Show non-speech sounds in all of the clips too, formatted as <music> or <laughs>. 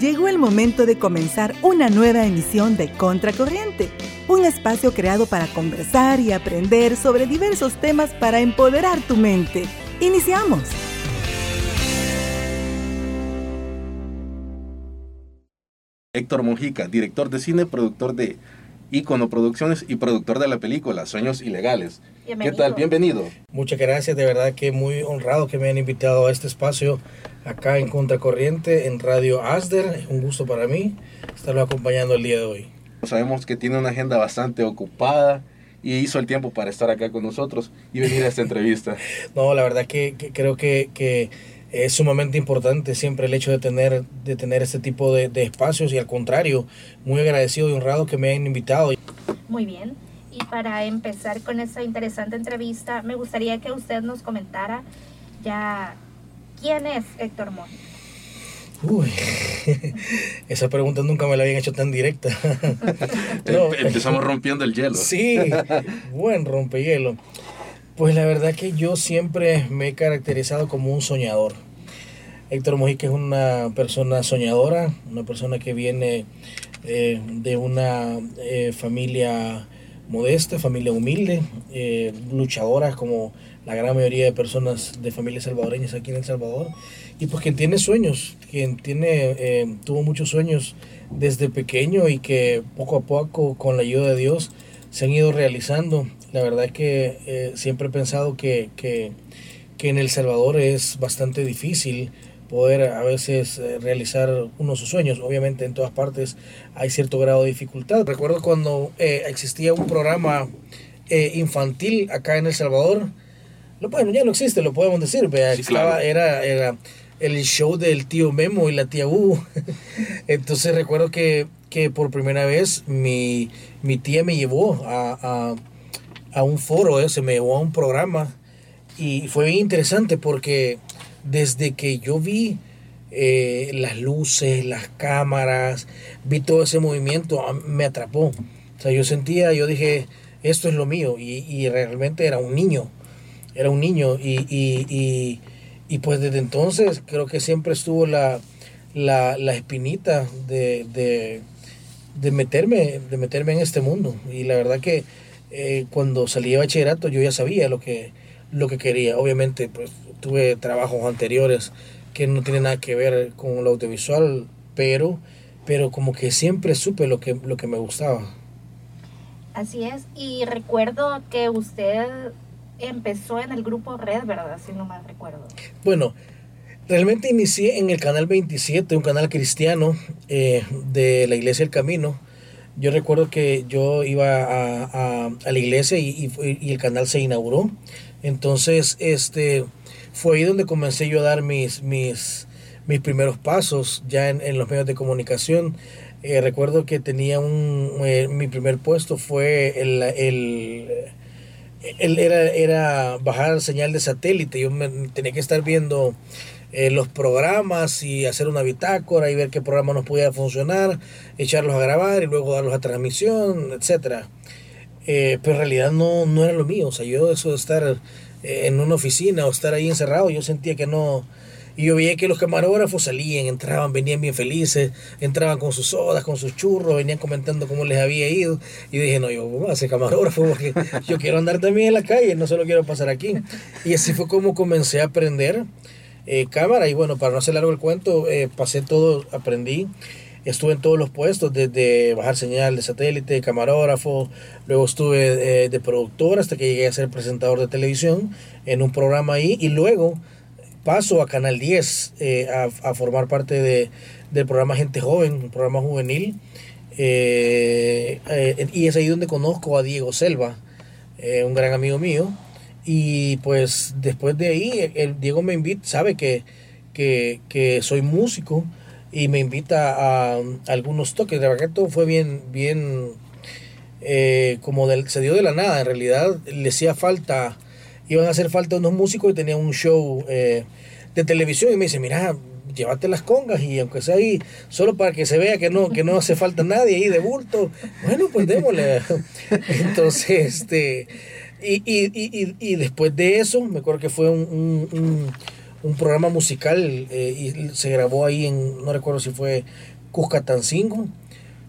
Llegó el momento de comenzar una nueva emisión de Contracorriente, un espacio creado para conversar y aprender sobre diversos temas para empoderar tu mente. Iniciamos. Héctor Mojica, director de cine, productor de Icono Producciones y productor de la película Sueños Ilegales. ¿Qué tal? Bienvenido. Muchas gracias, de verdad que muy honrado que me hayan invitado a este espacio acá en Contracorriente en Radio Asder. Es un gusto para mí estarlo acompañando el día de hoy. Sabemos que tiene una agenda bastante ocupada y hizo el tiempo para estar acá con nosotros y venir a esta <laughs> entrevista. no, la verdad que, creo que, que, es sumamente importante siempre el hecho de tener, de tener este tipo de, de espacios y al contrario, muy agradecido y honrado que me hayan invitado. Muy bien. Y para empezar con esta interesante entrevista, me gustaría que usted nos comentara ya quién es Héctor Mójica. Uy, <laughs> esa pregunta nunca me la habían hecho tan directa. <laughs> Empezamos rompiendo el hielo. Sí, buen rompehielo. Pues la verdad que yo siempre me he caracterizado como un soñador. Héctor Mojica es una persona soñadora, una persona que viene eh, de una eh, familia modesta, familia humilde, eh, luchadora como la gran mayoría de personas de familias salvadoreñas aquí en El Salvador. Y pues quien tiene sueños, quien tiene, tuvo muchos sueños desde pequeño y que poco a poco con la ayuda de Dios se han ido realizando la verdad que eh, siempre he pensado que, que, en El Salvador es bastante difícil poder a veces eh, realizar uno de sus sueños. Obviamente en todas partes hay cierto grado de dificultad. Recuerdo cuando eh, existía un programa infantil acá en El Salvador. bueno, ya no existe, lo podemos decir. era, era el show del tío Memo y la tía U. <laughs> Entonces recuerdo que, que, por primera vez mi, mi tía me llevó a a un foro, eh, se me llevó a un programa y fue bien interesante porque desde que yo vi eh, las luces, las cámaras, vi todo ese movimiento, me atrapó. O sea, yo sentía, yo dije, esto es lo mío y, realmente era un niño, era un niño y, y, y, pues desde entonces creo que siempre estuvo la, la, la espinita de, de, de, meterme, de meterme en este mundo y la verdad que eh, cuando salí de bachillerato yo ya sabía lo que, lo que quería. Obviamente, pues tuve trabajos anteriores que no tienen nada que ver con lo audiovisual, pero, pero como que siempre supe lo que, lo que me gustaba. Así es, y recuerdo que usted empezó en el grupo Red, ¿verdad? Si no mal recuerdo. Bueno, realmente inicié en el canal 27, un canal cristiano eh, de la Iglesia del Camino yo recuerdo que yo iba a, la iglesia y, el canal se inauguró. Entonces, este, fue ahí donde comencé yo a dar mis, mis, mis primeros pasos ya en, los medios de comunicación. Eh, recuerdo que tenía un, eh, mi primer puesto fue el, el, era, era bajar señal de satélite. Yo tenía que estar viendo eh, los programas y hacer una bitácora y ver qué programa nos podía funcionar, echarlos a grabar y luego darlos a transmisión, etc. Eh, pero en realidad no, no era lo mío. O sea, yo eso de estar en una oficina o estar ahí encerrado, yo sentía que no... Y yo veía que los camarógrafos salían, entraban, venían bien felices, entraban con sus sodas, con sus churros, venían comentando cómo les había ido. Y dije, no, yo voy a ser camarógrafo porque yo quiero andar también en la calle, no solo quiero pasar aquí. Y así fue como comencé a aprender eh, cámara. Y bueno, para no hacer largo el cuento, eh, pasé todo, aprendí. Estuve en todos los puestos, desde bajar señal de satélite, camarógrafo, luego estuve eh, de productor hasta que llegué a ser presentador de televisión en un programa ahí y luego paso a Canal 10 a, formar parte de, del programa Gente Joven, un programa juvenil. y es ahí donde conozco a Diego Selva, un gran amigo mío. Y pues después de ahí, el Diego me invita, sabe que, que, soy músico y me invita a, algunos toques. De verdad todo fue bien, bien, eh, como del, se dio de la nada. En realidad le hacía falta, iban a hacer falta unos músicos y tenía un show eh, de televisión y me dice, mira, llévate las congas y aunque sea ahí, solo para que se vea que no, que no hace falta nadie ahí de bulto, bueno, pues démosle. <laughs> Entonces, este y, y, y, y, después de eso, me acuerdo que fue un programa musical eh, y se grabó ahí en, no recuerdo si fue Cuscatancingo.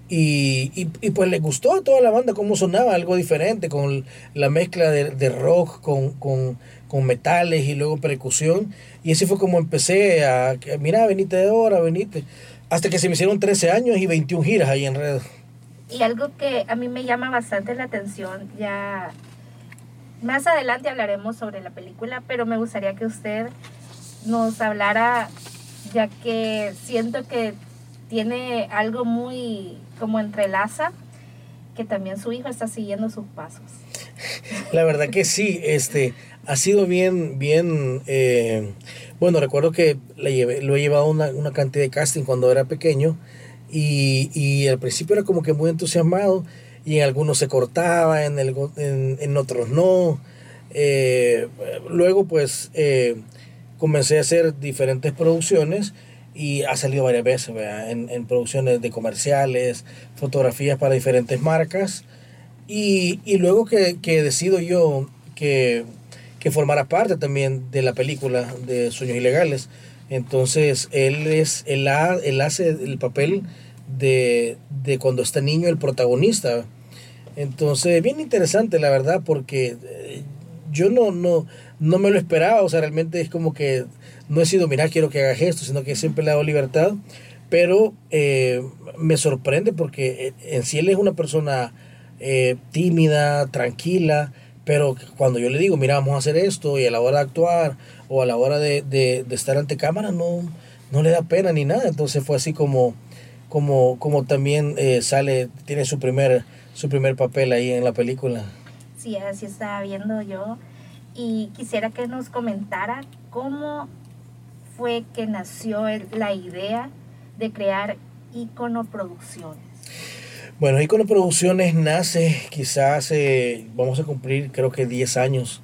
Y, y, pues le gustó a toda la banda cómo sonaba, algo diferente, con la mezcla de, de rock, con, con, con, metales y luego percusión. Y así fue como empecé a, mira, venite de ahora, venite. Hasta que se me hicieron 13 años y 21 giras ahí en red. Y algo que a mí me llama bastante la atención, ya más adelante hablaremos sobre la película, pero me gustaría que usted nos hablara, ya que siento que tiene algo muy como entrelaza, que también su hijo está siguiendo sus pasos. La verdad que sí, este, ha sido bien, bien, eh, bueno, recuerdo que le lo he llevado una, una cantidad de casting cuando era pequeño y, y al principio era como que muy entusiasmado y en algunos se cortaba, en, el, en, en otros no. Eh, luego pues eh, comencé a hacer diferentes producciones y ha salido varias veces en, en, producciones de comerciales, fotografías para diferentes marcas. Y, y luego que, que, decido yo que, que formara parte también de la película de Sueños Ilegales, entonces él, es, él, él hace el papel de, de cuando está niño el protagonista. Entonces, bien interesante, la verdad, porque eh, yo no, no, no me lo esperaba, o sea, realmente es como que no he sido, mira, quiero que haga esto, sino que siempre le he dado libertad, pero eh, me sorprende porque en sí él es una persona eh, tímida, tranquila, pero cuando yo le digo, mira, vamos a hacer esto, y a la hora de actuar, o a la hora de, de, estar ante cámara, no, no le da pena ni nada, entonces fue así como, como, como también sale, tiene su primer su primer papel ahí en la película. Sí, así estaba viendo yo. Y quisiera que nos comentara cómo fue que nació la idea de crear Icono Producciones. Bueno, Icono Producciones nace quizás, vamos a cumplir creo que 10 años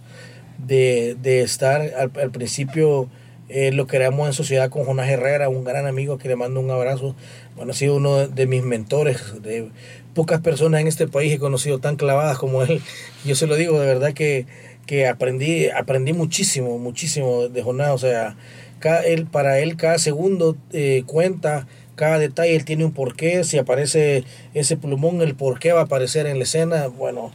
de, de estar al, al principio. Eh, lo creamos en sociedad con Jonás Herrera, un gran amigo que le mando un abrazo. Bueno, ha sido uno de, de mis mentores, de pocas personas en este país he conocido tan clavadas como él. Yo se lo digo, de verdad que, que aprendí, aprendí muchísimo, muchísimo de Jonás. O sea, cada, él, para él cada segundo eh, cuenta, cada detalle, él tiene un porqué. Si aparece ese plumón, el porqué va a aparecer en la escena. Bueno,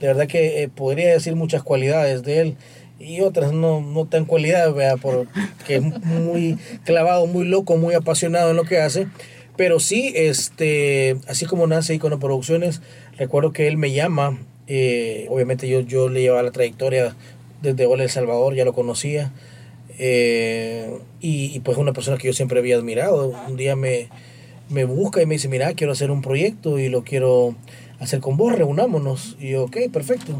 de verdad que eh, podría decir muchas cualidades de él y otras no, no tan cualidades, porque es muy clavado, muy loco, muy apasionado en lo que hace. Pero sí, este, así como nace Icono Producciones, recuerdo que él me llama, eh, obviamente yo, yo le llevaba la trayectoria desde Hola El Salvador, ya lo conocía, eh, y, pues una persona que yo siempre había admirado, un día me, me busca y me dice, mira, quiero hacer un proyecto y lo quiero hacer con vos, reunámonos, y yo, ok, perfecto.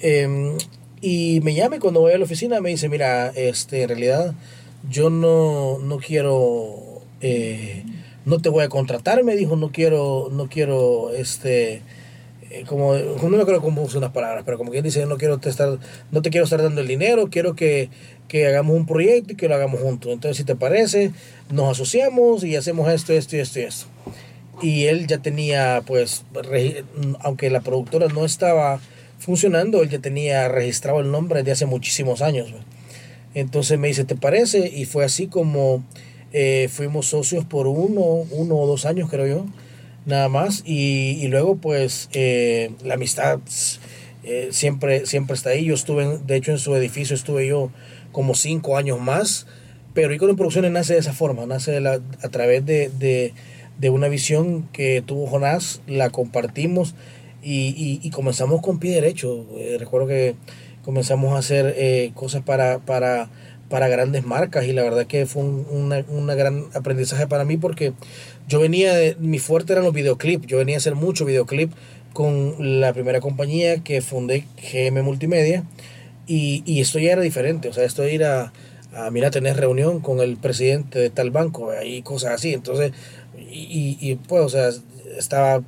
Eh, y me llama cuando voy a la oficina me dice, mira, este, en realidad yo no, no quiero... Eh, no te voy a contratar, me dijo, no quiero, no quiero, este, eh, como, no me acuerdo cómo usan las palabras, pero como quien dice, no quiero te estar, no te quiero estar dando el dinero, quiero que, que hagamos un proyecto y que lo hagamos juntos. Entonces, si te parece, nos asociamos y hacemos esto, esto y esto y esto. Y él ya tenía, pues, aunque la productora no estaba funcionando, él ya tenía registrado el nombre de hace muchísimos años. Entonces me dice, ¿te parece? Y fue así como eh, fuimos socios por uno, uno o dos años, creo yo, nada más. Y, y luego, pues, eh, la amistad eh, siempre, siempre está ahí. Yo estuve, de hecho, en su edificio estuve yo como cinco años más. Pero Icono Producciones nace de esa forma, nace de la, a través de, de, de, una visión que tuvo Jonás, la compartimos y, y, comenzamos con pie derecho. recuerdo que comenzamos a hacer cosas para, para para grandes marcas y la verdad que fue un una, una, gran aprendizaje para mí porque yo venía de, mi fuerte eran los videoclips, yo venía a hacer mucho videoclip con la primera compañía que fundé GM Multimedia y, y esto ya era diferente, o sea, esto era a, a mira, tener reunión con el presidente de tal banco y cosas así, entonces, y, y pues, o sea, estaba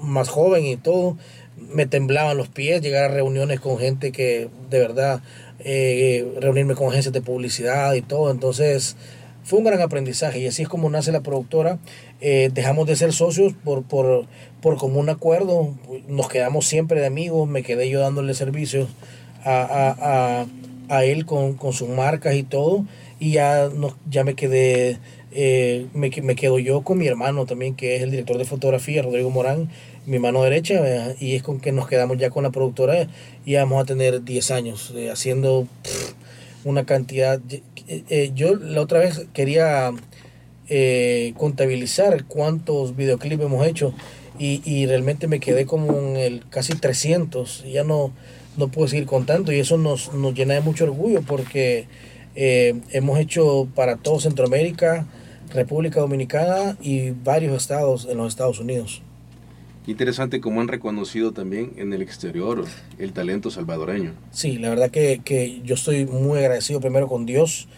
más joven y todo, me temblaban los pies llegar a reuniones con gente que de verdad eh, reunirme con agencias de publicidad y todo. Entonces fue un gran aprendizaje y así es como nace la productora. Eh, dejamos de ser socios por, por, por común acuerdo, nos quedamos siempre de amigos, me quedé yo dándole servicios a, a, a, a él con, con, sus marcas y todo. y ya, ya me quedé, eh, me, me quedo yo con mi hermano también, que es el director de fotografía, Rodrigo Morán, mi mano derecha, y es con que nos quedamos ya con la productora y vamos a tener 10 años eh, haciendo una cantidad. Eh, yo la otra vez quería contabilizar cuántos videoclips hemos hecho y, y, realmente me quedé como en el casi 300, ya no, no puedo seguir contando y eso nos, nos llena de mucho orgullo porque eh, hemos hecho para todo Centroamérica, República Dominicana y varios estados en los Estados Unidos. Interesante cómo han reconocido también en el exterior el talento salvadoreño. Sí, la verdad que, que yo estoy muy agradecido primero con Dios,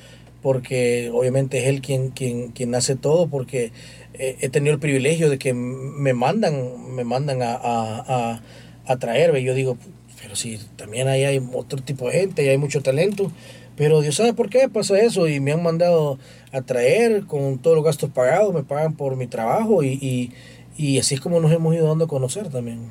porque obviamente es Él quien, quien, quien hace todo, porque eh, he tenido el privilegio de que me mandan, me mandan a, a, a, traerme. Yo digo, pero sí, también ahí hay otro tipo de gente, y hay mucho talento. Pero Dios sabe por qué pasa eso y me han mandado a traer con todos los gastos pagados, me pagan por mi trabajo y, y, así es como nos hemos ido dando a conocer también.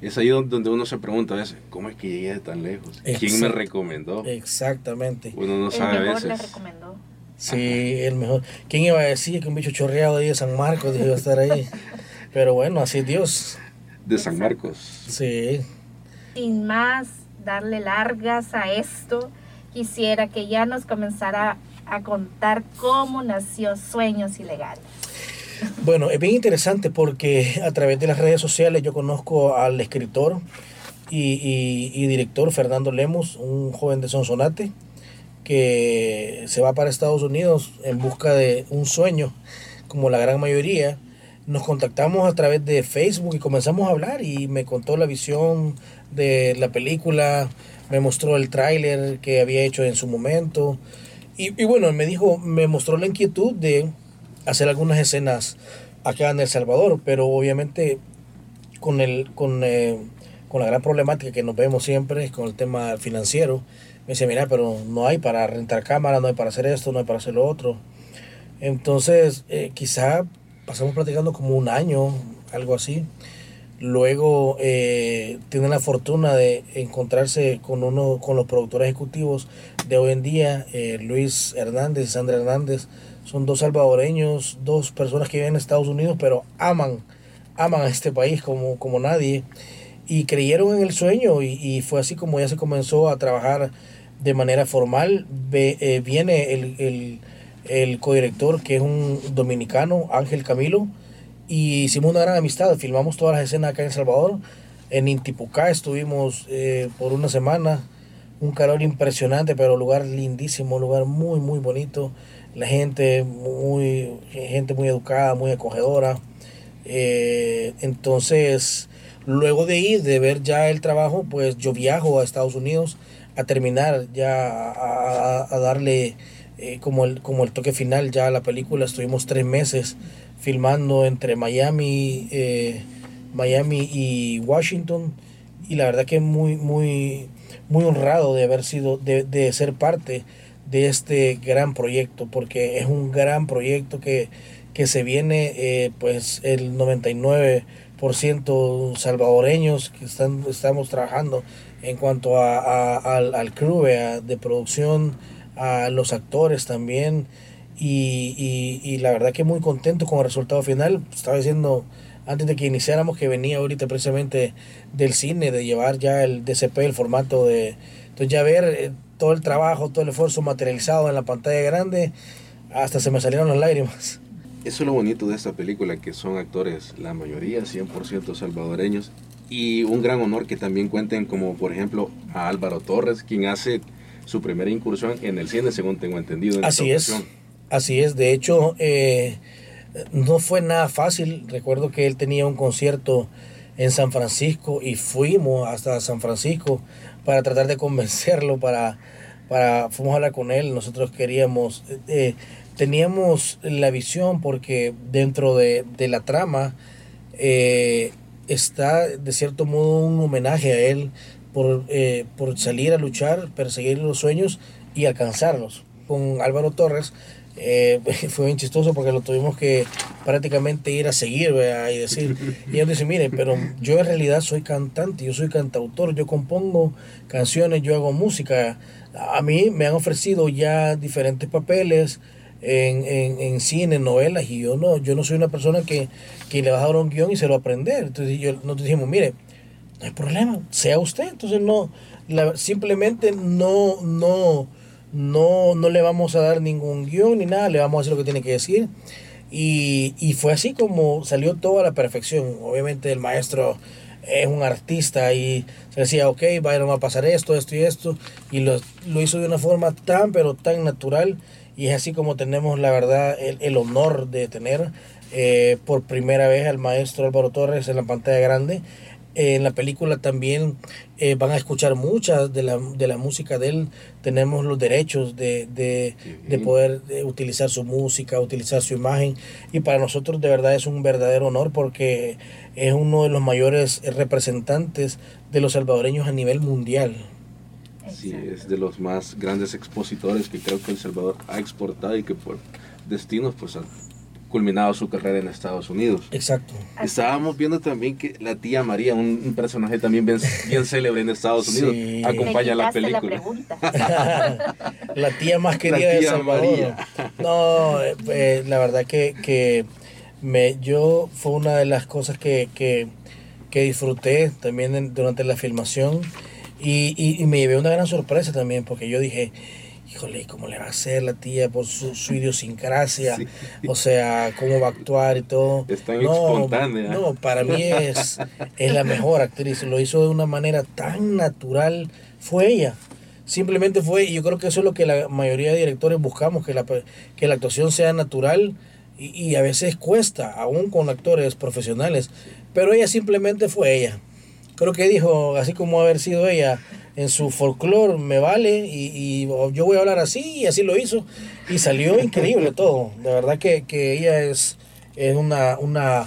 Es ahí donde uno se pregunta a veces, ¿cómo es que llegué de tan lejos? ¿Quién me recomendó? Exactamente. Uno no sabe a veces. recomendó. Sí, el mejor. ¿Quién iba a decir que un bicho chorreado ahí de San Marcos iba a estar ahí? <laughs> Pero bueno, así es Dios. De San Marcos. Sí. Sin más, darle largas a esto, quisiera que ya nos comenzara a contar cómo nació Sueños Ilegales. Bueno, es bien interesante porque a través de las redes sociales yo conozco al escritor y, y director Fernando Lemos, un joven de Sonsonate que se va para Estados Unidos en busca de un sueño, como la gran mayoría. Nos contactamos a través de Facebook y comenzamos a hablar y me contó la visión de la película, me mostró el tráiler que había hecho en su momento y, y, bueno, me dijo, me mostró la inquietud de hacer algunas escenas acá en El Salvador, pero obviamente con, el, con, eh, con la gran problemática que nos vemos siempre con el tema financiero, me dice, mira, pero no hay para rentar cámara, no hay para hacer esto, no hay para hacer lo otro. Entonces, eh, quizá pasamos platicando como un año, algo así. Luego eh, la fortuna de encontrarse con uno, con los productores ejecutivos de hoy en día, eh, Luis Hernández Sandra Hernández. Son dos salvadoreños, dos personas que viven en Estados Unidos, pero aman, aman a este país como, como nadie. Y creyeron en el sueño y, y fue así como ya se comenzó a trabajar de manera formal. Eh, viene el, el, el codirector, que es un dominicano, Ángel Camilo, y hicimos una gran amistad. Filmamos todas las escenas acá en Salvador. En Intipucá estuvimos eh, por una semana. Un calor impresionante, pero lugar lindísimo, lugar muy, muy bonito. La gente muy, gente muy educada, muy acogedora. Eh, entonces, luego de ir, de ver ya el trabajo, pues yo viajo a Estados Unidos a terminar ya a, darle eh, como, el, como el toque final ya a la película. Estuvimos tres meses filmando entre Miami, eh, Miami y Washington y la verdad que muy, muy, muy honrado de haber sido, de, de ser parte de este gran proyecto porque es un gran proyecto que, que se viene eh, pues el 99% salvadoreños que están, estamos trabajando en cuanto a, al, al, crew de producción, a los actores también. Y, y, y, la verdad que muy contento con el resultado final. Estaba diciendo antes de que iniciáramos que venía ahorita precisamente del cine, de llevar ya el DCP, el formato de... Entonces ya ver eh, todo el trabajo, todo el esfuerzo materializado en la pantalla grande, hasta se me salieron las lágrimas. Eso es lo bonito de esta película, que son actores, la mayoría 100% salvadoreños, y un gran honor que también cuenten como por ejemplo a Álvaro Torres, quien hace su primera incursión en el cine, según tengo entendido. En así es, así es. De hecho, eh, no fue nada fácil. Recuerdo que él tenía un concierto en San Francisco y fuimos hasta San Francisco para tratar de convencerlo, para, para fuimos a hablar con él. Nosotros queríamos, eh, teníamos la visión porque dentro de, de la trama eh, está de cierto modo un homenaje a él por, eh, por salir a luchar, perseguir los sueños y alcanzarlos. Con Álvaro Torres eh, <laughs> fue bien chistoso porque lo tuvimos que prácticamente ir a seguir ¿verdad? y decir, <laughs> y ellos dicen, mire, pero yo en realidad soy cantante, yo soy cantautor, yo compongo canciones, yo hago música. A mí me han ofrecido ya diferentes papeles en, en, en cine, novelas, y yo no, yo no soy una persona que, que le va a dar un guion y se lo va a aprender. Entonces yo, nos dijimos, mire, no hay problema, sea usted. Entonces no, la, simplemente no, no, no, no le vamos a dar ningún guion ni nada, le vamos a hacer lo que tiene que decir. Y, y fue así como salió todo a la perfección. Obviamente el maestro es un artista y se decía, ok, va a pasar esto, esto y esto. Y lo, lo hizo de una forma tan, pero tan natural. Y es así como tenemos, la verdad, el, el honor de tener eh, por primera vez al maestro Álvaro Torres en la pantalla grande en la película también eh, van a escuchar mucha de la, de la música de él. Tenemos los derechos de, de, de poder utilizar su música, utilizar su imagen. Y para nosotros de verdad es un verdadero honor porque es uno de los mayores representantes de los salvadoreños a nivel mundial. Sí, es de los más grandes expositores que creo que El Salvador ha exportado y que por destinos pues culminado su carrera en Estados Unidos. Exacto. Estábamos viendo también que la tía María, un, un personaje también bien, bien, célebre en Estados Unidos, Sí. acompaña la Me quitaste película. La, pregunta. <laughs> la tía más querida La de tía Salvador. María. No, eh, eh, la verdad que, que me, yo fue una de las cosas que, que, que disfruté también en- durante la filmación y, y, y me llevé una gran sorpresa también porque yo dije, híjole, ¿cómo le va a hacer la tía por su, su idiosincrasia? <laughs> Sí. O sea, cómo va a actuar y todo. Es tan espontánea. No, para mí es, es la mejor actriz. Lo hizo de una manera tan natural. Fue ella. Simplemente fue, y yo creo que eso es lo que la mayoría de directores buscamos, que la, que la actuación sea natural y, y a veces cuesta, aún con actores profesionales. Pero ella simplemente fue ella. Creo que dijo, así como haber sido ella en su folclore, me vale y, y yo voy a hablar así y así lo hizo. Y salió <laughs> increíble todo. De verdad que, que ella es, es una, una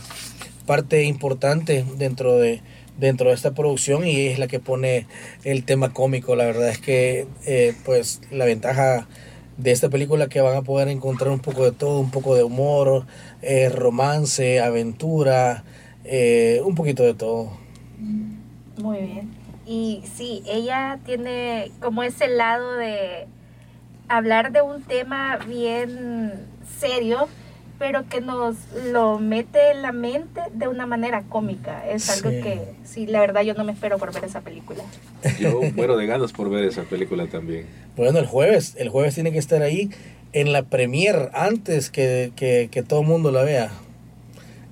parte importante dentro de, dentro de esta producción y es la que pone el tema cómico. La verdad es que eh, pues la ventaja de esta película que van a poder encontrar un poco de todo, un poco de humor, eh, romance, aventura, eh, un poquito de todo. Muy bien. Y sí, ella tiene como ese lado de hablar de un tema bien serio, pero que nos lo mete en la mente de una manera cómica. Es algo Sí. que, sí, la verdad yo no me espero por ver esa película. Yo muero de ganas por ver esa película también. Bueno, el jueves, el jueves tiene que estar ahí en la premier antes que, que, que todo el mundo la vea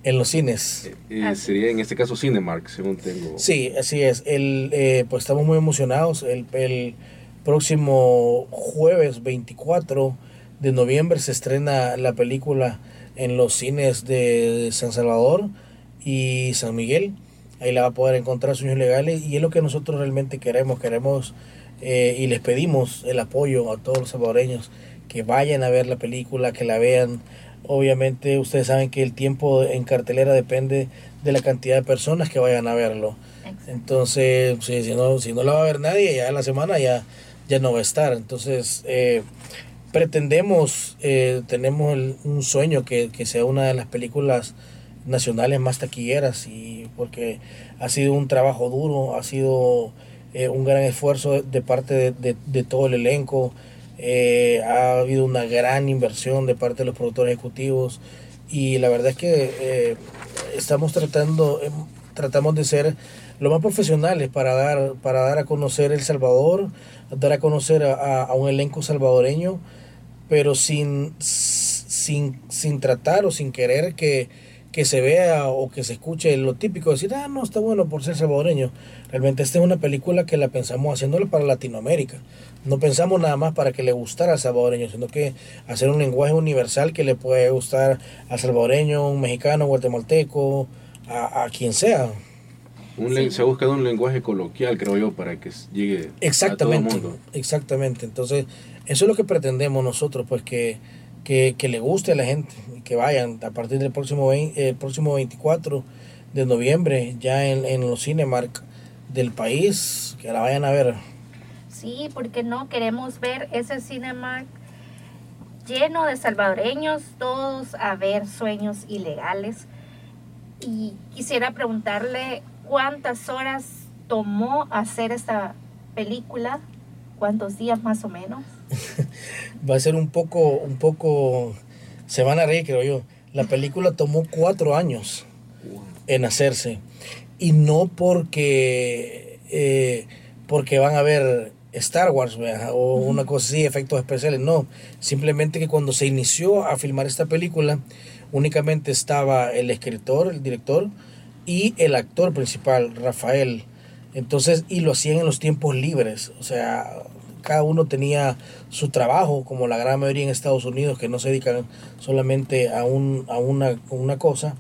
en los cines. Eh, eh, sería en este caso Cinemark, según tengo. Sí, así es. El, eh, pues estamos muy emocionados. El, el próximo jueves 24 de noviembre se estrena la película en los cines de San Salvador y San Miguel. Ahí la va a poder encontrar sueños legales y es lo que nosotros realmente queremos. Queremos eh, y les pedimos el apoyo a todos los salvadoreños que vayan a ver la película, que la vean. Obviamente ustedes saben que el tiempo en cartelera depende de la cantidad de personas que vayan a verlo. Entonces, sí, si, no, si no la va a ver nadie, ya en la semana ya, ya no va a estar. Entonces, eh, pretendemos, eh, tenemos el- un sueño que, que sea una de las películas nacionales más taquilleras y porque ha sido un trabajo duro, ha sido eh, un gran esfuerzo de, de parte de, de- de todo el elenco, eh, ha habido una gran inversión de parte de los productores ejecutivos y la verdad es que eh, estamos tratando, em, tratamos de ser lo más profesionales para dar, para dar a conocer El Salvador, dar a conocer a, a- un elenco salvadoreño, pero sin, sin, sin tratar o sin querer que, que se vea o que se escuche lo típico, decir, ah, no, está bueno por ser salvadoreño. Realmente esta es una película que la pensamos haciéndola para Latinoamérica. No pensamos nada más para que le gustara al salvadoreño, sino que hacer un lenguaje universal que le puede gustar al salvadoreño, un mexicano, guatemalteco, a, a quien sea. Un Se ha buscado un lenguaje coloquial, creo yo, para que llegue Exactamente, a todo el mundo. exactamente. Entonces, eso es lo que pretendemos nosotros, pues que, que, que le guste a la gente, que vayan a partir del próximo, vein- el próximo 24 de noviembre, ya en, en los Cinemark del país, que la vayan a ver. Sí, porque no queremos ver ese Cinemark lleno de salvadoreños, todos a ver sueños ilegales. Y quisiera preguntarle cuántas horas tomó hacer esta película, cuántos días más o menos. <laughs> Va a ser un poco, un poco, se van a reír creo yo. La película tomó cuatro años en hacerse y no porque, eh, porque van a ver Star Wars o una cosa así, efectos especiales, no. Simplemente que cuando se inició a filmar esta película, únicamente estaba el escritor, el director y el actor principal, Rafael. Entonces, y lo hacían en los tiempos libres, o sea, cada uno tenía su trabajo, como la gran mayoría en Estados Unidos, que no se dedican solamente a, un, a una, una cosa.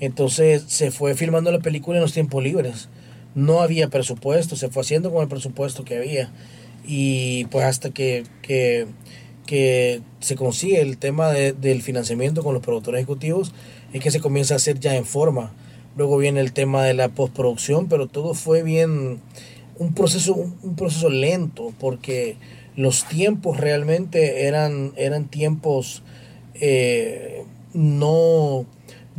Entonces se fue filmando la película en los tiempos libres no había presupuesto, se fue haciendo con el presupuesto que había. Y pues hasta que, que, se consigue el tema del financiamiento con los productores ejecutivos, es que se comienza a hacer ya en forma. Luego viene el tema de la postproducción, pero todo fue bien, un proceso, un proceso lento, porque los tiempos realmente eran, eran tiempos eh, no,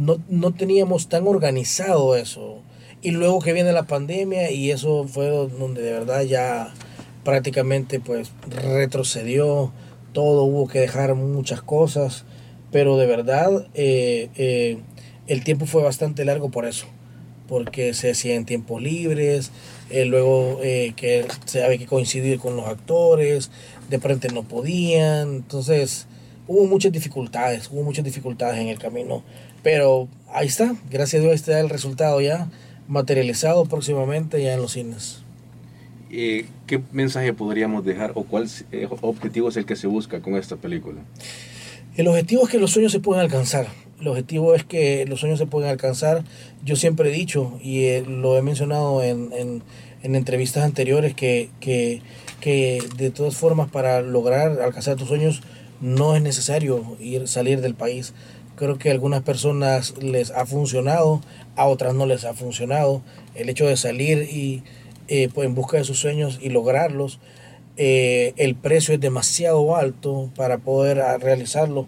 no, no teníamos tan organizado eso. Y luego que viene la pandemia y eso fue donde de verdad ya prácticamente pues retrocedió, todo hubo que dejar muchas cosas, pero de verdad eh, eh, el tiempo fue bastante largo por eso, porque se hacía en tiempos libres, eh, luego que se había que coincidir con los actores, de frente no podían, entonces hubo muchas dificultades, hubo muchas dificultades en el camino, pero ahí está, gracias a Dios ahí está el resultado ya materializado próximamente ya en los cines. Eh, ¿Qué mensaje podríamos dejar o cuál eh, objetivo es el que se busca con esta película? El objetivo es que los sueños se puedan alcanzar. El objetivo es que los sueños se puedan alcanzar. Yo siempre he dicho, y eh, lo he mencionado en, en, en entrevistas anteriores, que, que, que, de todas formas para lograr alcanzar tus sueños no es necesario ir salir del país. Creo que a algunas personas les ha funcionado, a otras no les ha funcionado. El hecho de salir y eh, pues, en busca de sus sueños y lograrlos, eh, el precio es demasiado alto para poder ah, realizarlo.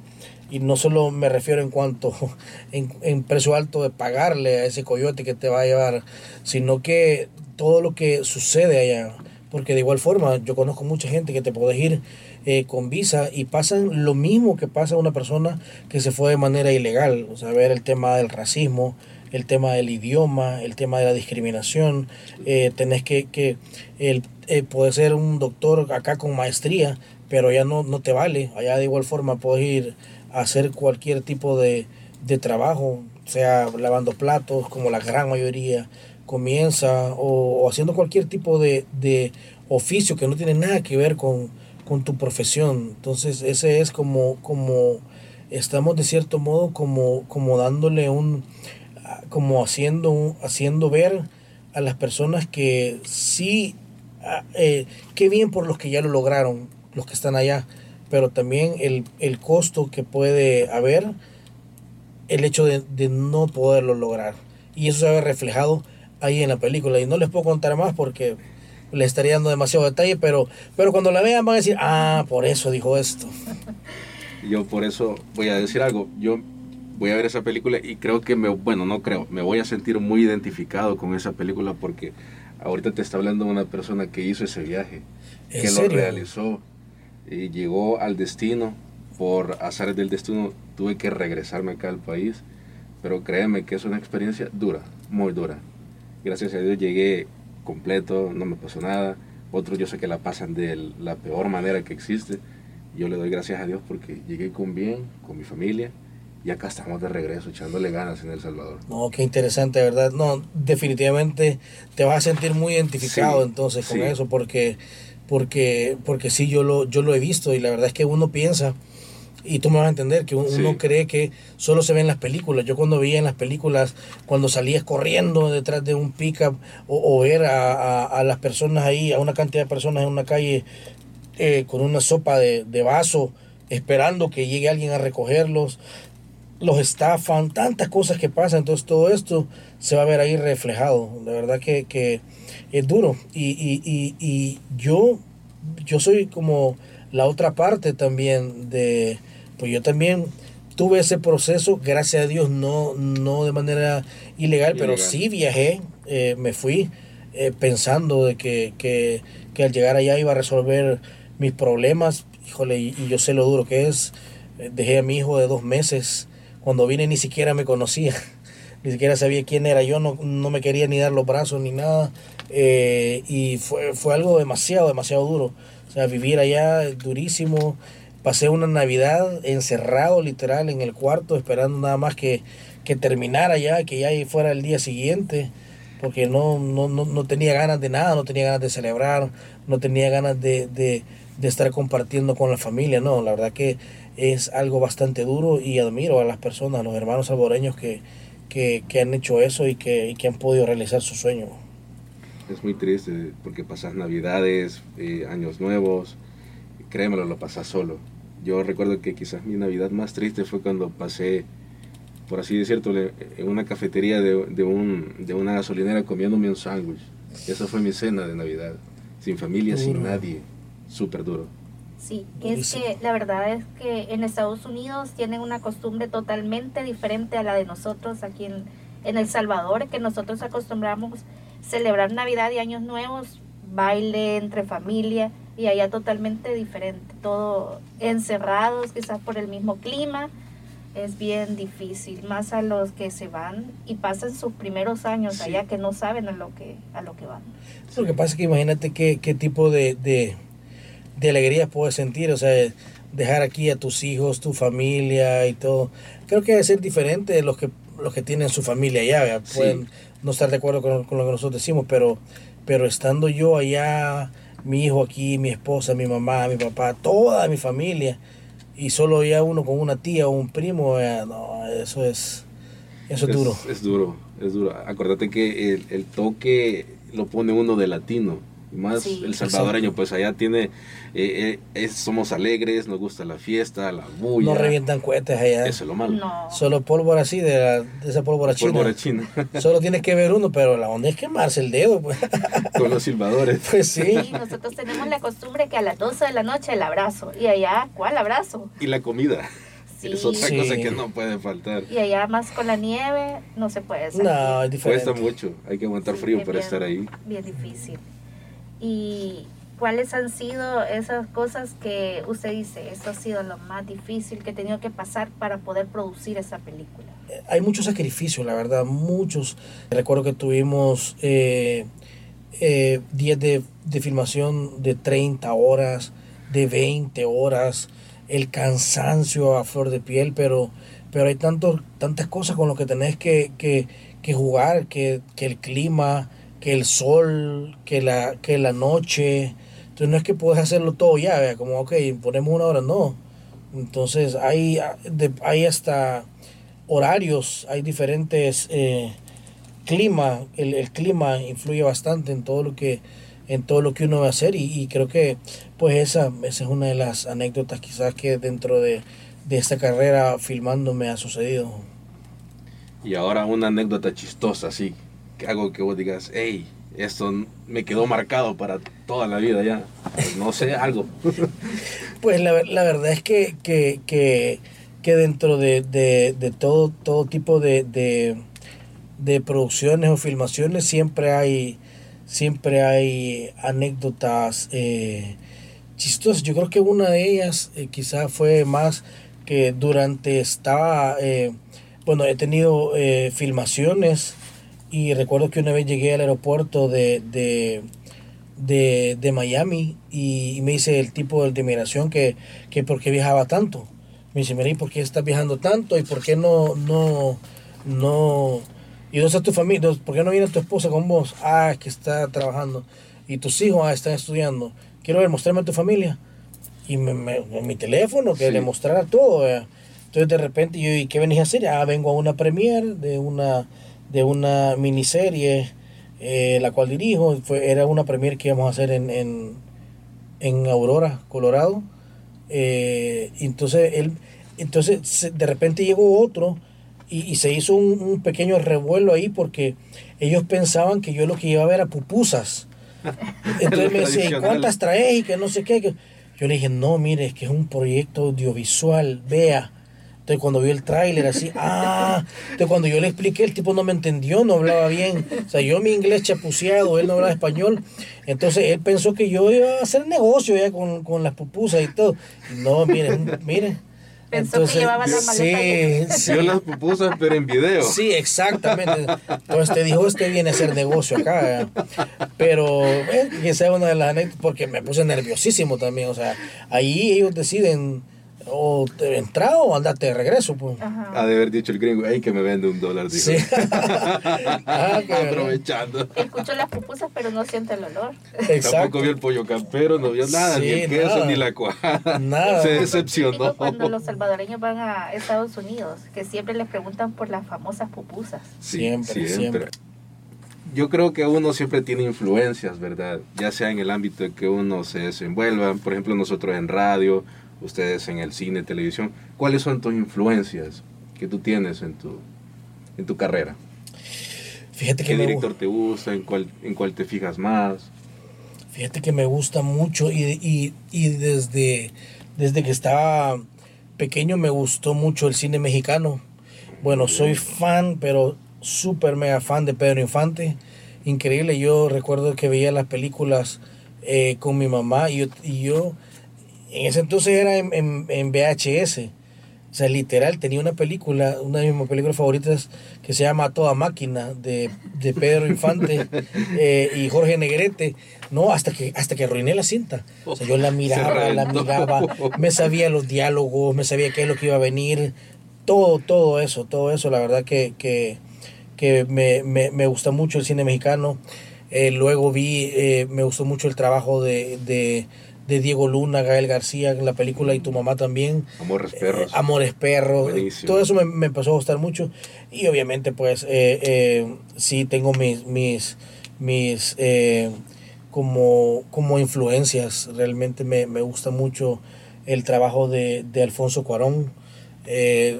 Y no solo me refiero en cuanto <laughs> en, en precio alto de pagarle a ese coyote que te va a llevar, sino que todo lo que sucede allá. Porque de igual forma, yo conozco mucha gente que te puede ir eh, con visa y pasan lo mismo que pasa una persona que se fue de manera ilegal. O sea, ver el tema del racismo, el tema del idioma, el tema de la discriminación. Eh, tenés que, que el, eh, puede ser un doctor acá con maestría, pero ya no, no te vale. Allá de igual forma puedes ir a hacer cualquier tipo de, de trabajo, sea lavando platos, como la gran mayoría comienza, o, haciendo cualquier tipo de, de, oficio que no tiene nada que ver con, con tu profesión. Entonces, ese es como, como estamos de cierto modo como, como dándole un, como haciendo, haciendo ver a las personas que sí, ah, eh, qué bien por los que ya lo lograron, los que están allá, pero también el, el costo que puede haber el hecho de, de, no poderlo lograr. Y eso se ve reflejado ahí en la película. Y no les puedo contar más porque le estaría dando demasiado detalle, pero, pero cuando la vean van a decir, ah, por eso dijo esto. <laughs> Yo por eso voy a decir algo. Yo voy a ver esa película y creo que me, bueno, no creo, me voy a sentir muy identificado con esa película porque ahorita te está hablando una persona que hizo ese viaje, que lo realizó y llegó al destino. Por azar del destino tuve que regresarme acá al país, pero créeme que es una experiencia dura, muy dura. Gracias a Dios llegué completo, no me pasó nada. Otros yo sé que la pasan de la peor manera que existe. Yo le doy gracias a Dios porque llegué con bien, con mi familia y acá estamos de regreso echándole ganas en El Salvador. No, qué interesante, ¿verdad? No, definitivamente te vas a sentir muy identificado entonces con eso, porque, porque, porque sí, yo lo, yo lo he visto y la verdad es que uno piensa, y tú me vas a entender, que uno cree que solo se ve en las películas. Yo cuando veía en las películas, cuando salías corriendo detrás de un pickup o, o ver a, a, las personas ahí, a una cantidad de personas en una calle eh, con una sopa de, de vaso, esperando que llegue alguien a recogerlos, los estafan, tantas cosas que pasan, entonces todo esto se va a ver ahí reflejado, de verdad que, que es duro. Y, y, y, y, yo, yo soy como la otra parte también de, pues yo también tuve ese proceso, gracias a Dios, no, no de manera ilegal, pero sí viajé, eh, me fui eh, pensando de que, que, que, al llegar allá iba a resolver mis problemas, híjole, y, yo sé lo duro que es, eh, dejé a mi hijo de dos meses, cuando vine ni siquiera me conocía, <laughs> ni siquiera sabía quién era yo, no, no me quería ni dar los brazos ni nada, y fue, fue algo demasiado, demasiado duro, o sea, vivir allá durísimo, Pasé una Navidad encerrado literal en el cuarto esperando nada más que, que terminara ya, que ya fuera el día siguiente, porque no, no, no, no, tenía ganas de nada, no tenía ganas de celebrar, no tenía ganas de, de, de estar compartiendo con la familia, no, la verdad que es algo bastante duro y admiro a las personas, a los hermanos salvadoreños que, que, que han hecho eso y que, y que han podido realizar su sueño. Es muy triste porque pasas navidades, eh, años nuevos, créemelo, lo pasas solo yo recuerdo que quizás mi Navidad más triste fue cuando pasé, por así decirlo, en una cafetería de, de, un, de una gasolinera comiéndome un sándwich. Esa fue mi cena de Navidad. Sin familia, sin nadie. Súper duro. Sí, es que la verdad es que en Estados Unidos tienen una costumbre totalmente diferente a la de nosotros aquí en, en El Salvador, que nosotros acostumbramos celebrar Navidad y Años Nuevos, baile entre familia y allá totalmente diferente, todo encerrados quizás por el mismo clima, es bien difícil, más a los que se van y pasan sus primeros años allá que no saben a lo que, a lo que van. Lo que pasa es que imagínate qué, qué tipo de, de, de alegría puedes sentir, o sea, dejar aquí a tus hijos, tu familia y todo. Creo que debe ser diferente de los que, los que tienen su familia allá, pueden no estar de acuerdo con, con, lo que nosotros decimos, pero, pero estando yo allá mi hijo aquí, mi esposa, mi mamá, mi papá, toda mi familia, y solo ya uno con una tía o un primo, eh, no, eso es, eso es, duro. Es duro, es duro. Acuérdate que el, el toque lo pone uno de latino más el salvadoreño, pues allá tiene, eh, eh somos alegres, nos gusta la fiesta, la bulla. No revientan cohetes allá. Eso es lo malo. Solo pólvora así, de, la, de esa pólvora china. Pólvora china. <laughs> Solo tienes que ver uno, pero la onda es quemarse el dedo. Pues. <laughs> Con los silbadores. <laughs> Pues sí. Nosotros tenemos la costumbre que a las 12 de la noche el abrazo. Y allá, ¿cuál abrazo? Y la comida. Es otra cosa que no puede faltar. Y allá más con la nieve no se puede salir. No, es diferente. Cuesta mucho, hay que aguantar frío para estar ahí. Bien difícil y cuáles han sido esas cosas que usted dice, esto ha sido lo más difícil que he tenido que pasar para poder producir esa película. Hay muchos sacrificios, la verdad, muchos. Recuerdo que tuvimos eh, eh, días de, de, filmación de 30 horas, de 20 horas, el cansancio a flor de piel, pero, pero hay tantas cosas con las que tenés que, que, que jugar, que, que el clima, que el sol, que la, que la noche. Entonces no es que puedes hacerlo todo ya, como, ok, ponemos una hora, no. Entonces hay, hay hasta horarios, hay diferentes eh, clima, el, el, clima influye bastante en todo lo que en todo lo que uno va a hacer y, creo que pues esa, esa es una de las anécdotas quizás que dentro de, de esta carrera filmando me ha sucedido. Y ahora una anécdota chistosa, sí, algo que vos digas, hey, esto me quedó marcado para toda la vida ya. Pues no sé, algo. <laughs> pues la, la, verdad es que, que, que, que dentro de, de, de, todo, todo tipo de, de, de, producciones o filmaciones siempre hay, siempre hay anécdotas eh, chistosas. Yo creo que una de ellas eh, quizás fue más que durante estaba, eh, bueno, he tenido filmaciones y recuerdo que una vez llegué al aeropuerto de, de, de, de Miami y, me dice el tipo de migración que, que por qué viajaba tanto. Me dice, mira, por qué estás viajando tanto? ¿Y por qué no, no, no, y dónde está tu familia? ¿Por qué no viene tu esposa con vos? Ah, es que está trabajando. ¿Y tus hijos? Ah, están estudiando. Quiero ver, mostrarme a tu familia. Y me, me, mi teléfono, que le mostrara todo. Entonces de repente yo, ¿y qué venís a hacer? Ah, vengo a una premiere de una de una miniserie, eh, la cual dirijo. Fue, era una premiere que íbamos a hacer en, en, en Aurora, Colorado. Eh, entonces, él, entonces de repente llegó otro y, y se hizo un, un, pequeño revuelo ahí porque ellos pensaban que yo lo que iba a ver era pupusas. <laughs> Entonces me decía, ¿y cuántas traes? Y que no sé qué. Yo le dije, no, mire, es que es un proyecto audiovisual, vea. Entonces cuando vio el tráiler así, <laughs> ah, entonces cuando yo le expliqué, el tipo no me entendió, no hablaba bien. O sea, yo mi inglés chapuceado, él no hablaba español. Entonces él pensó que yo iba a hacer negocio ya con, con las pupusas y todo. No, miren, miren. Pensó que llevaba la maleta. Sí, sí. Yo las pupusas, pero en video. Sí, exactamente. Entonces te dijo, este viene a hacer negocio acá. Pero, eh, que sea una de las anécdotas, porque me puse nerviosísimo también. O sea, ahí ellos deciden o te entrar o andarte de regreso. Pues. Ajá. Ha de haber dicho el gringo, ay, que me vende un dólar, dijo. Sí. <laughs> Ah. Aprovechando. Escuchó las pupusas, pero no siente el olor. Exacto. Tampoco vio el pollo campero, no vio nada, ni el queso, nada. ni la cuajada. Nada. Se decepcionó. Cuando los salvadoreños van a Estados Unidos, que siempre les preguntan por las famosas pupusas. Sí, Siempre, siempre. Yo creo que uno siempre tiene influencias, ¿verdad? Ya sea en el ámbito en que uno se desenvuelva, por ejemplo nosotros en radio, ustedes en el cine, televisión. ¿Cuáles son tus influencias que tú tienes en tu, en tu carrera? Fíjate que ¿Qué me, director te gusta? ¿En cuál, ¿En cuál te fijas más? Fíjate que me gusta mucho y, y, y desde, desde que estaba pequeño me gustó mucho el cine mexicano. Bueno, soy fan, pero súper mega fan de Pedro Infante. Increíble, yo recuerdo que veía las películas eh, con mi mamá y yo, y yo en ese entonces era en, en, en VHS. O sea, literal, tenía una película, una de mis películas favoritas que se llama Toda Máquina, de, de Pedro Infante <laughs> eh, y Jorge Negrete. No, hasta que, hasta que arruiné la cinta. O sea, yo la miraba, la miraba, me sabía los diálogos, me sabía qué es lo que iba a venir. Todo, todo eso, todo eso, la verdad que, que, que me, me, me gusta mucho el cine mexicano. Eh, luego vi, eh, me gustó mucho el trabajo de, de, de Diego Luna, Gael García en la película y tu mamá también. Amores perros. Eh, Amores Perros. Buenísimo. Todo eso me, me empezó a gustar mucho. Y obviamente, pues, eh, eh, sí tengo mis, mis, mis eh, como, como influencias. Realmente me, me gusta mucho el trabajo de, de Alfonso Cuarón. Es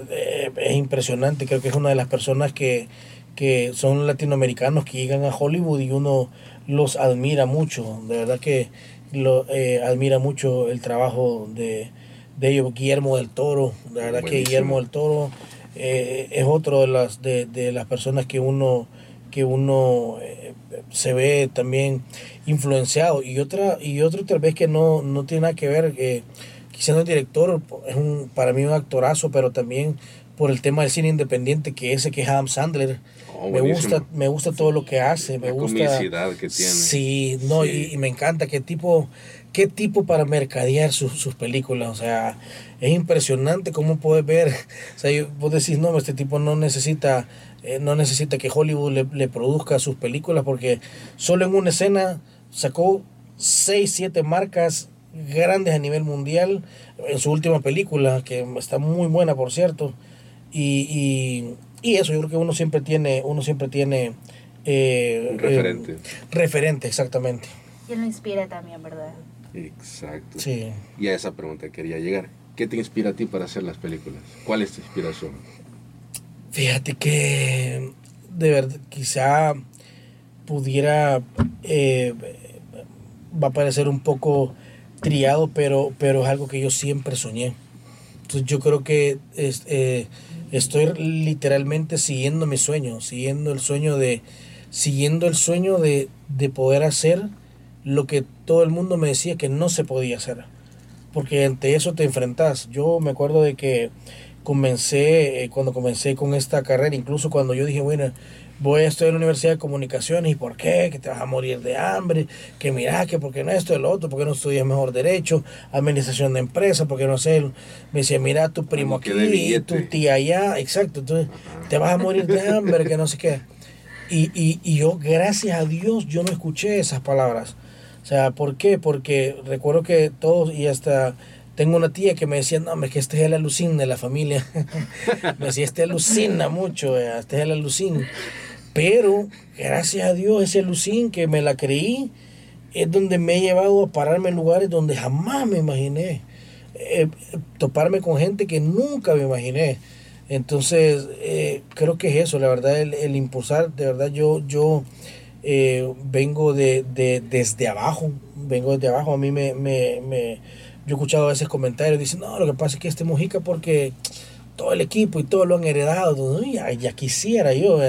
impresionante, creo que es una de las personas que, que son latinoamericanos que llegan a Hollywood y uno los admira mucho. De verdad que lo eh, admira mucho el trabajo de, de ellos. Guillermo del Toro, la verdad que. Guillermo del Toro eh, es otro de las de, de las personas que uno que uno eh, se ve también influenciado y otra y otro tal vez que no, no tiene nada que ver eh, quizás no es director es un para mí un actorazo pero también por el tema del cine independiente que ese que es Adam Sandler Oh, me gusta me gusta todo lo que hace me La gusta comicidad que tiene. sí no Sí. Y, y me encanta qué tipo qué tipo para mercadear sus, sus películas o sea es impresionante cómo puedes ver o sea vos decís no este tipo no necesita eh, no necesita que Hollywood le, le produzca sus películas porque solo en una escena sacó seis siete marcas grandes a nivel mundial en su última película que está muy buena por cierto y, y, y eso yo creo que uno siempre tiene uno siempre tiene eh, Un referente. eh, referente exactamente Y él lo inspira también, ¿verdad? Exacto. sí Y a esa pregunta quería llegar. ¿Qué te inspira a ti para hacer las películas? ¿Cuál es tu inspiración? Fíjate que de verdad quizá pudiera eh, va a parecer un poco triado, pero, pero es algo que yo siempre soñé. Entonces yo creo que es, eh, estoy literalmente siguiendo mi sueño, siguiendo el sueño de siguiendo el sueño de, de poder hacer lo que todo el mundo me decía que no se podía hacer. Porque ante eso te enfrentas. Yo me acuerdo de que comencé, eh, cuando comencé con esta carrera, incluso cuando yo dije, bueno, voy a estudiar en la Universidad de Comunicaciones, ¿y por qué? Que te vas a morir de hambre, que mira, que por qué no esto, el otro, por qué no estudias mejor Derecho, Administración de Empresas, por qué no sé. Me decía, mira, tu primo que aquí, tu tía allá, exacto, entonces te vas a morir de <laughs> hambre, que no sé qué. Y, y, y yo, gracias a Dios, yo no escuché esas palabras. O sea, ¿por qué? Porque recuerdo que todos, y hasta tengo una tía que me decía, no, es que este es el alucín de la familia. <laughs> me decía, este alucina mucho, eh, este es el alucín. Pero, gracias a Dios, ese alucín que me la creí, es donde me he llevado a pararme en lugares donde jamás me imaginé. Eh, toparme con gente que nunca me imaginé. Entonces, eh, creo que es eso, la verdad, el, el impulsar, de verdad, yo, yo vengo de, de- desde abajo, vengo desde abajo, a mí me, me, yo he escuchado a veces comentarios, dicen, no, lo que pasa es que este Mujica porque todo el equipo y todo lo han heredado. Ya, ya, quisiera yo,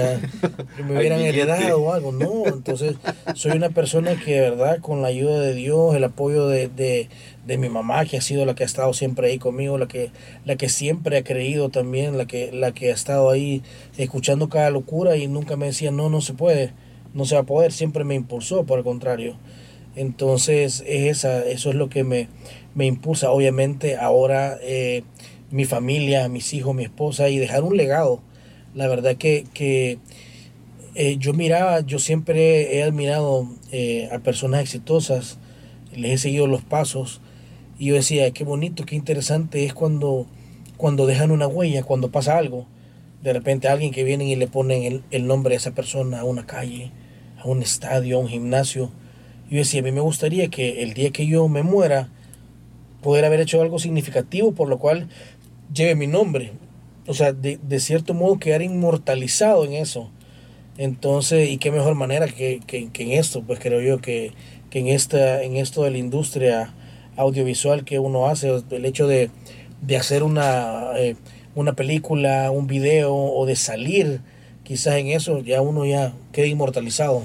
que me <laughs> hubieran heredado o algo. No, entonces soy una persona que de verdad con la ayuda de Dios, el apoyo de, de, de, mi mamá, que ha sido la que ha estado siempre ahí conmigo, la que, la que siempre ha creído también, la que, la que ha estado ahí escuchando cada locura y nunca me decía, no, no se puede, no se va a poder, siempre me impulsó, por el contrario. Entonces, es esa, eso es lo que me, me impulsa. Obviamente, ahora... Eh, mi familia, mis hijos, mi esposa y dejar un legado. La verdad que, que eh, yo miraba, yo siempre he admirado eh, a personas exitosas, les he seguido los pasos y yo decía, qué bonito, qué interesante es cuando, cuando dejan una huella, cuando pasa algo. De repente alguien que viene y le ponen el, el nombre de esa persona a una calle, a un estadio, a un gimnasio. Yo decía, a mí me gustaría que el día que yo me muera, poder haber hecho algo significativo por lo cual lleve mi nombre. O sea, de, de cierto modo quedar inmortalizado en eso. Entonces, y qué mejor manera que, que, que en esto, pues creo yo que, que, en, esta, en esto de la industria audiovisual que uno hace, el hecho de, de hacer una, eh, una película, un video o de salir quizás en eso, ya uno ya queda inmortalizado.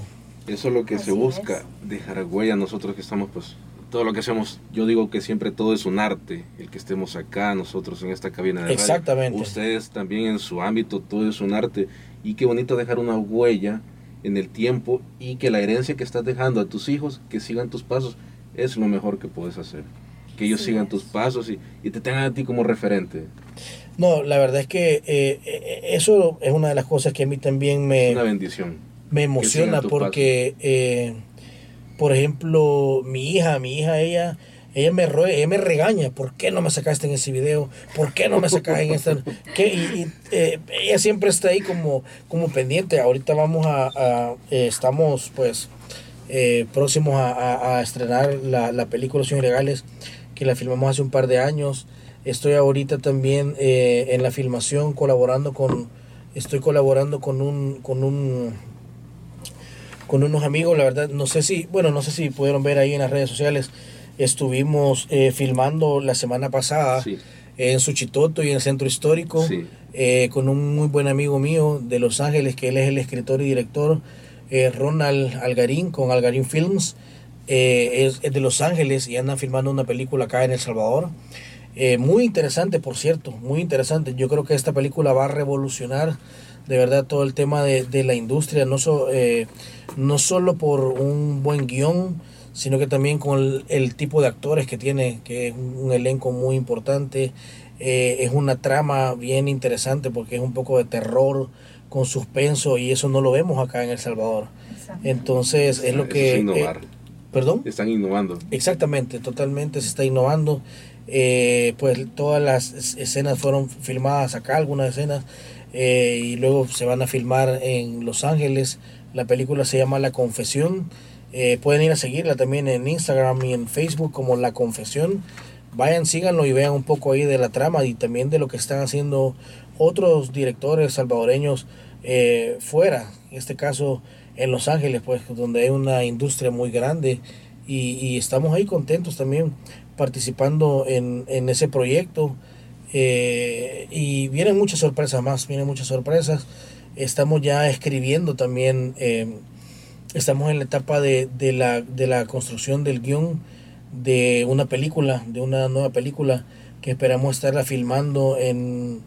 Eso es lo que Así se busca, es. dejar huella nosotros que estamos pues todo lo que hacemos, yo digo que siempre todo es un arte, el que estemos acá, nosotros en esta cabina de radio. Exactamente. Ustedes también en su ámbito, todo es un arte. Y qué bonito dejar una huella en el tiempo y que la herencia que estás dejando a tus hijos, que sigan tus pasos, es lo mejor que puedes hacer. Que ellos Sí sigan es. tus pasos y, y te tengan a ti como referente. No, la verdad es que eh, eso es una de las cosas que a mí también me... Es una bendición. me emociona porque, por ejemplo, mi hija, mi hija, ella, ella me, ella me regaña, ¿por qué no me sacaste en ese video? ¿Por qué no me sacaste en esta? <laughs> ¿Qué? Y, y, eh, ella siempre está ahí como, como pendiente. Ahorita vamos a, a- eh, estamos pues eh, próximos a, a- a estrenar la, la película Los Ilegales, que la filmamos hace un par de años. Estoy ahorita también en la filmación colaborando con, estoy colaborando con un, con un con unos amigos, la verdad, no sé si, bueno, no sé si pudieron ver ahí en las redes sociales, estuvimos eh, filmando la semana pasada Sí, en Suchitoto y en el centro histórico sí. eh, con un muy buen amigo mío de Los Ángeles, que él es el escritor y director, eh, Ronald Algarín, con Algarín Films, eh, es, es de Los Ángeles y andan filmando una película acá en El Salvador. Eh, muy interesante, por cierto, muy interesante. Yo creo que esta película va a revolucionar de verdad todo el tema de, de la industria, no, so- eh, no solo por un buen guion, sino que también con el, el tipo de actores que tiene, que es un, elenco muy importante. Eh, es una trama bien interesante porque es un poco de terror con suspenso y eso no lo vemos acá en El Salvador. Entonces es lo Eso que... es innovar. eh, ¿Perdón? Están innovando. Exactamente, totalmente se está innovando. Eh, pues todas las es- escenas fueron filmadas acá, algunas escenas, eh, y luego se van a filmar en Los Ángeles. La película se llama La Confesión. Eh, pueden ir a seguirla también en Instagram y en Facebook como La Confesión. Vayan, síganlo y vean un poco ahí de la trama y también de lo que están haciendo otros directores salvadoreños eh, fuera. En este caso en Los Ángeles, pues donde hay una industria muy grande y, y estamos ahí contentos también participando en, en ese proyecto. Eh, y vienen muchas sorpresas más, vienen muchas sorpresas. Estamos ya escribiendo también, eh, estamos en la etapa de, de, la, de la construcción del guion de una película, de una nueva película que esperamos estarla filmando en,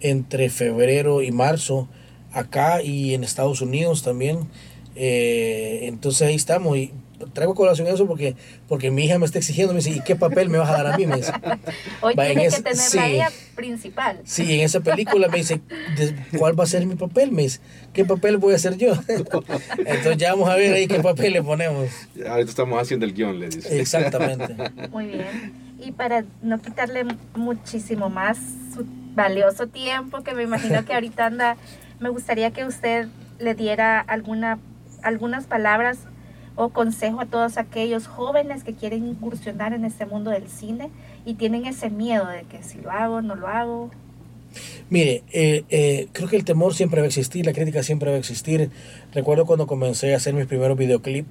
entre febrero y marzo, acá y en Estados Unidos también. Eh, entonces ahí estamos y traigo a colación eso porque, porque mi hija me está exigiendo, me dice, ¿y qué papel me vas a dar a mí? Me dice. <laughs> Hoy Va, que tener sí. la guía principal. Sí, en esa película me dice, "¿De- ¿cuál va a ser mi papel? Me dice, ¿qué papel voy a hacer yo? <laughs> Entonces ya vamos a ver ahí qué papel le ponemos. Ahorita estamos haciendo el guion, le dice. Exactamente. <laughs> Muy bien. Y para no quitarle muchísimo más su valioso tiempo, que me imagino que ahorita anda, me gustaría que usted le diera alguna, algunas palabras o consejo a todos aquellos jóvenes que quieren incursionar en este mundo del cine y tienen ese miedo de que si lo hago, no lo hago. Mire, eh, eh, creo que el temor siempre va a existir, la crítica siempre va a existir. Recuerdo cuando comencé a hacer mis primeros videoclips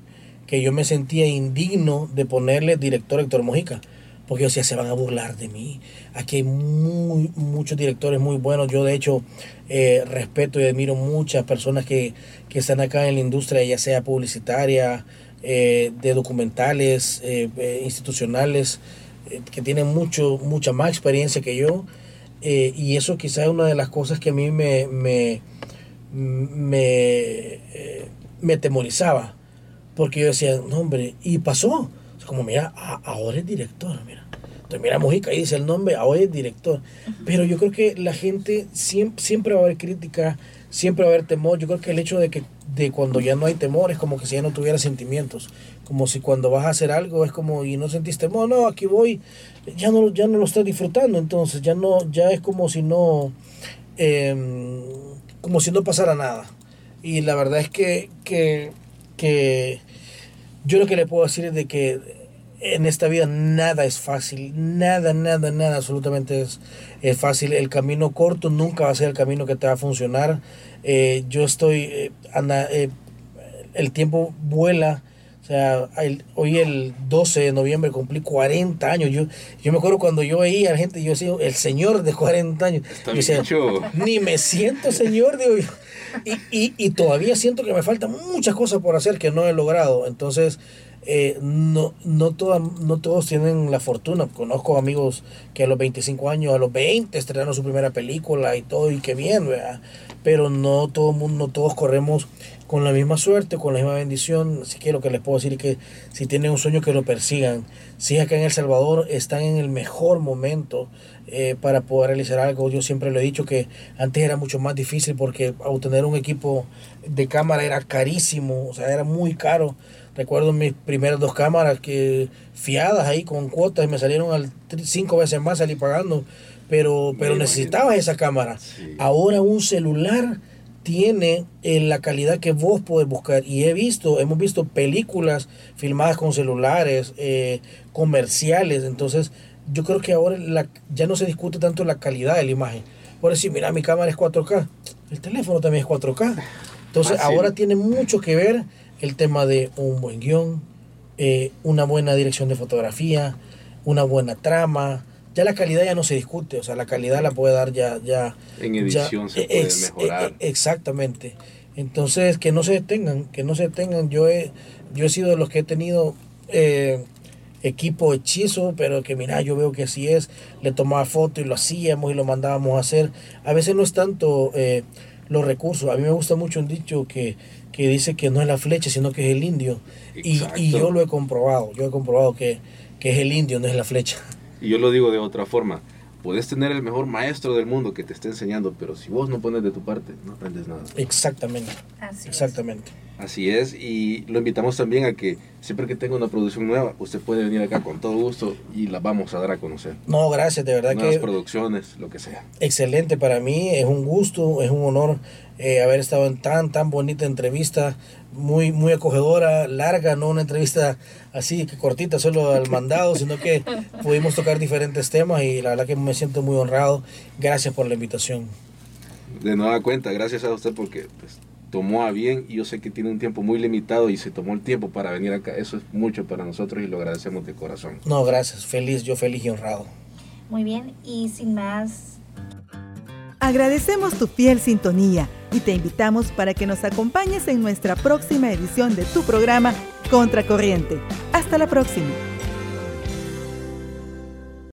que yo me sentía indigno de ponerle director Héctor Mojica, porque yo decía, se van a burlar de mí. Aquí hay muy, muchos directores muy buenos. Yo, de hecho, eh, respeto y admiro muchas personas que, que, están acá en la industria, ya sea publicitaria, eh, de documentales, eh, institucionales, que tienen mucho, mucha más experiencia que yo. y eso quizás es una de las cosas que a mí me, me, me, me temorizaba. Porque yo decía, no, hombre, y pasó como mira, ahora es director, mira. Entonces mira Mujica, ahí dice el nombre, ahora es director. Pero yo creo que la gente siempre, siempre va a haber crítica, siempre va a haber temor. Yo creo que el hecho de que de cuando ya no hay temor es como que si ya no tuviera sentimientos. Como si cuando vas a hacer algo es como y no sentís temor, no, aquí voy, ya no, ya no lo estás disfrutando. Entonces ya no, ya es como si no, em, como si no pasara nada. Y la verdad es que, que, que yo lo que le puedo decir es de que en esta vida nada es fácil, nada, nada, nada absolutamente es, es, fácil. El camino corto nunca va a ser el camino que te va a funcionar. Eh, yo estoy, eh, anda, eh, el tiempo vuela. O sea, hoy el 12 de noviembre cumplí 40 años. Yo, yo me acuerdo cuando yo veía a la gente, yo decía, el señor de 40 años. Yo decía, ni me siento señor, digo Y, y, y todavía siento que me faltan muchas cosas por hacer que no he logrado. Entonces, eh, no, no, no todos tienen la fortuna. Conozco amigos que a los 25 años, a los 20 estrenaron su primera película y todo, y qué bien, ¿verdad? Pero no todo mundo, todos corremos con la misma suerte, con la misma bendición. Así que lo que les puedo decir es que si tienen un sueño, que lo persigan. Si acá en El Salvador están en el mejor momento eh, para poder realizar algo. Yo siempre lo he dicho que antes era mucho más difícil porque obtener un equipo de cámara era carísimo, o sea, era muy caro Recuerdo mis primeras dos cámaras que fiadas ahí con cuotas y me salieron al cinco veces más salí pagando, pero, pero necesitabas esa cámara. Ahora un celular tiene eh, la calidad que vos podés buscar. Y he visto, hemos visto películas filmadas con celulares, eh, comerciales, entonces yo creo que ahora la, ya no se discute tanto la calidad de la imagen. Por decir, mira, mi cámara es 4K, el teléfono también es 4K. Entonces ahora tiene mucho que ver el tema de un buen guion, eh, una buena dirección de fotografía, una buena trama. Ya la calidad ya no se discute, o sea, la calidad la puede dar ya... ya en edición se puede mejorar. E, exactamente. Entonces, que no se detengan, que no se detengan. Yo he, yo he sido de los que he tenido eh, equipo hechizo, pero que mira, yo veo que así es. Le tomaba foto y lo hacíamos y lo mandábamos a hacer. A veces no es tanto eh, los recursos. A mí me gusta mucho un dicho que que dice que no es la flecha, sino que es el indio. Y, y, yo lo he comprobado, yo he comprobado que, que es el indio, no es la flecha. Y yo lo digo de otra forma, puedes tener el mejor maestro del mundo que te esté enseñando, pero si vos no pones de tu parte, no aprendes nada. Exactamente. Así Exactamente. Así es, y lo invitamos también a que siempre que tenga una producción nueva, usted puede venir acá con todo gusto y la vamos a dar a conocer. No, gracias, de verdad Nuevas producciones, lo que sea. Excelente para mí, es un gusto, es un honor eh, haber estado en tan, tan bonita entrevista, muy, muy acogedora, larga, no una entrevista así que cortita, solo al mandado, sino que <laughs> pudimos tocar diferentes temas y la verdad que me siento muy honrado. Gracias por la invitación. De nueva cuenta, gracias a usted porque pues, tomó a bien y yo sé que tiene un tiempo muy limitado y se tomó el tiempo para venir acá. Eso es mucho para nosotros y lo agradecemos de corazón. No, gracias. Feliz, yo feliz y honrado. Muy bien, y sin más. Agradecemos tu fiel sintonía y te invitamos para que nos acompañes en nuestra próxima edición de tu programa Contracorriente. Hasta la próxima.